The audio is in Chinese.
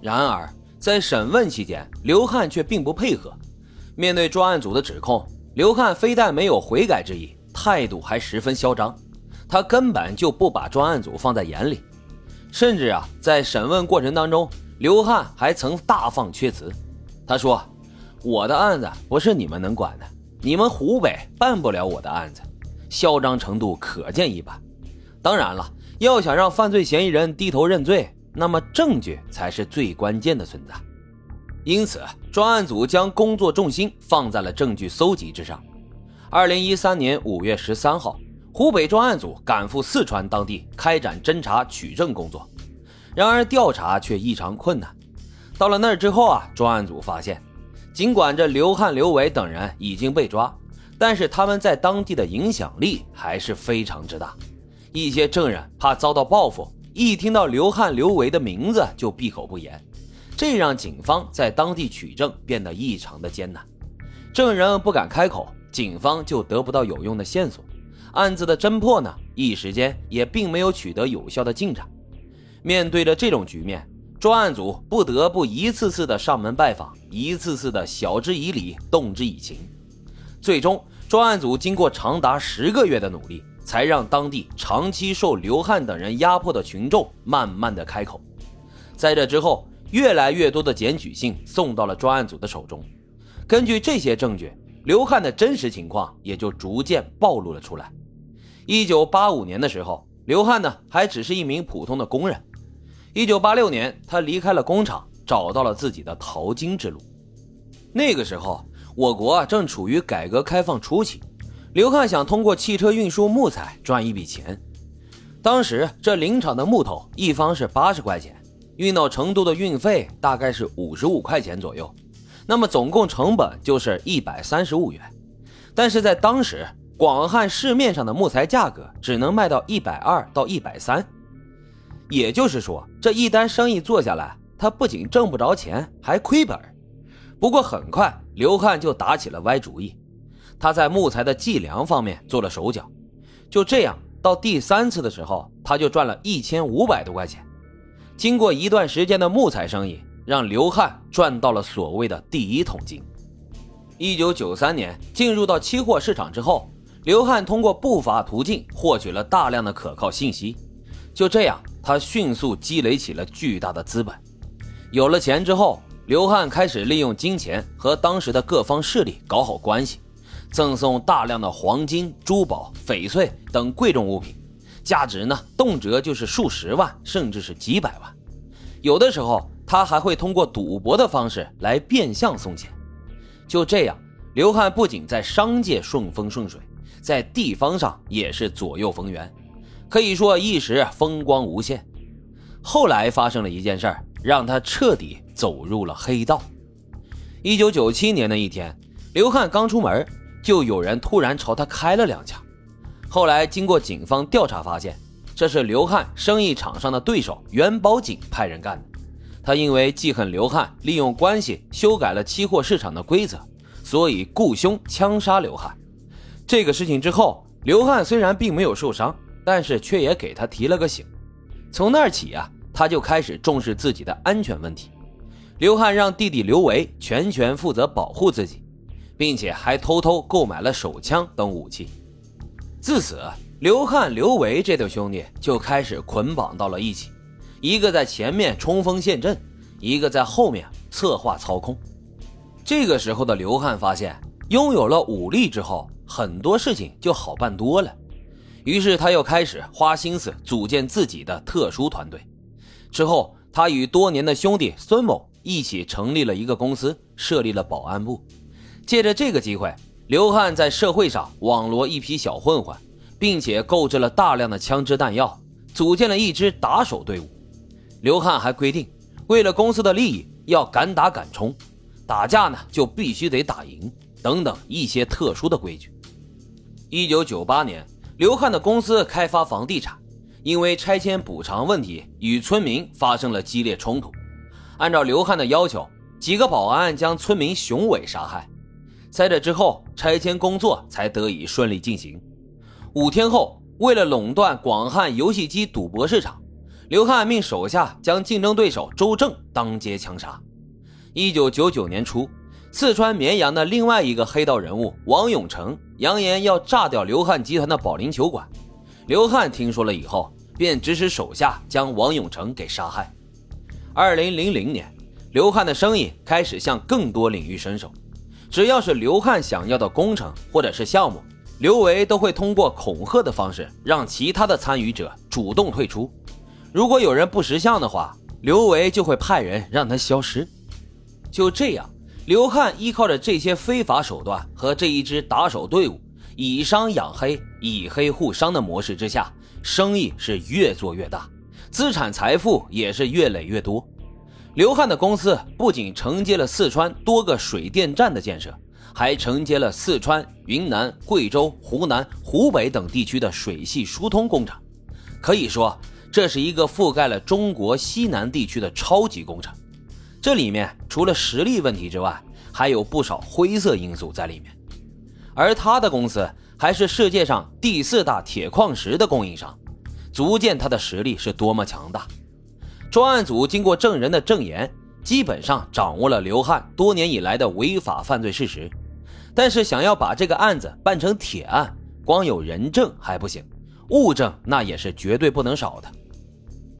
然而在审问期间，刘汉却并不配合。面对专案组的指控，刘汉非但没有悔改之意，态度还十分嚣张。他根本就不把专案组放在眼里，甚至啊，在审问过程当中，刘汉还曾大放厥词。他说：“我的案子不是你们能管的，你们湖北办不了我的案子。”嚣张程度可见一斑。当然了，要想让犯罪嫌疑人低头认罪，那么证据才是最关键的存在。因此，专案组将工作重心放在了证据搜集之上。二零一三年五月十三号。湖北专案组赶赴四川当地开展侦查取证工作，然而调查却异常困难。到了那儿之后啊，专案组发现，尽管这刘汉、刘伟等人已经被抓，但是他们在当地的影响力还是非常之大。一些证人怕遭到报复，一听到刘汉、刘维的名字就闭口不言，这让警方在当地取证变得异常的艰难。证人不敢开口，警方就得不到有用的线索。案子的侦破呢，一时间也并没有取得有效的进展。面对着这种局面，专案组不得不一次次的上门拜访，一次次的晓之以理，动之以情。最终，专案组经过长达十个月的努力，才让当地长期受刘汉等人压迫的群众慢慢的开口。在这之后，越来越多的检举信送到了专案组的手中。根据这些证据，刘汉的真实情况也就逐渐暴露了出来。一九八五年的时候，刘汉呢还只是一名普通的工人。一九八六年，他离开了工厂，找到了自己的淘金之路。那个时候，我国正处于改革开放初期，刘汉想通过汽车运输木材赚一笔钱。当时这林场的木头一方是八十块钱，运到成都的运费大概是五十五块钱左右，那么总共成本就是一百三十五元。但是在当时，广汉市面上的木材价格只能卖到一百二到一百三，也就是说，这一单生意做下来，他不仅挣不着钱，还亏本。不过很快，刘汉就打起了歪主意，他在木材的计量方面做了手脚。就这样，到第三次的时候，他就赚了一千五百多块钱。经过一段时间的木材生意，让刘汉赚到了所谓的第一桶金。一九九三年进入到期货市场之后。刘汉通过不法途径获取了大量的可靠信息，就这样，他迅速积累起了巨大的资本。有了钱之后，刘汉开始利用金钱和当时的各方势力搞好关系，赠送大量的黄金、珠宝、翡翠等贵重物品，价值呢动辄就是数十万，甚至是几百万。有的时候，他还会通过赌博的方式来变相送钱。就这样，刘汉不仅在商界顺风顺水。在地方上也是左右逢源，可以说一时风光无限。后来发生了一件事儿，让他彻底走入了黑道。一九九七年的一天，刘汉刚出门，就有人突然朝他开了两枪。后来经过警方调查发现，这是刘汉生意场上的对手元宝锦派人干的。他因为记恨刘汉利用关系修改了期货市场的规则，所以雇凶枪杀刘汉。这个事情之后，刘汉虽然并没有受伤，但是却也给他提了个醒。从那儿起啊，他就开始重视自己的安全问题。刘汉让弟弟刘维全权负责保护自己，并且还偷偷购买了手枪等武器。自此，刘汉、刘维这对兄弟就开始捆绑到了一起，一个在前面冲锋陷阵，一个在后面策划操控。这个时候的刘汉发现，拥有了武力之后。很多事情就好办多了，于是他又开始花心思组建自己的特殊团队。之后，他与多年的兄弟孙某一起成立了一个公司，设立了保安部。借着这个机会，刘汉在社会上网罗一批小混混，并且购置了大量的枪支弹药，组建了一支打手队伍。刘汉还规定，为了公司的利益，要敢打敢冲，打架呢就必须得打赢，等等一些特殊的规矩。一九九八年，刘汉的公司开发房地产，因为拆迁补偿问题与村民发生了激烈冲突。按照刘汉的要求，几个保安将村民熊伟杀害。在这之后，拆迁工作才得以顺利进行。五天后，为了垄断广汉游戏机赌博市场，刘汉命手下将竞争对手周正当街枪杀。一九九九年初，四川绵阳的另外一个黑道人物王永成扬言要炸掉刘汉集团的保龄球馆。刘汉听说了以后，便指使手下将王永成给杀害。二零零零年，刘汉的生意开始向更多领域伸手，只要是刘汉想要的工程或者是项目，刘维都会通过恐吓的方式让其他的参与者主动退出。如果有人不识相的话，刘维就会派人让他消失。就这样，刘汉依靠着这些非法手段和这一支打手队伍，以商养黑、以黑护商的模式之下，生意是越做越大，资产财富也是越累越多。刘汉的公司不仅承接了四川多个水电站的建设，还承接了四川、云南、贵州、湖南、湖北等地区的水系疏通工程。可以说，这是一个覆盖了中国西南地区的超级工程。这里面除了实力问题之外，还有不少灰色因素在里面。而他的公司还是世界上第四大铁矿石的供应商，足见他的实力是多么强大。专案组经过证人的证言，基本上掌握了刘汉多年以来的违法犯罪事实。但是想要把这个案子办成铁案，光有人证还不行，物证那也是绝对不能少的。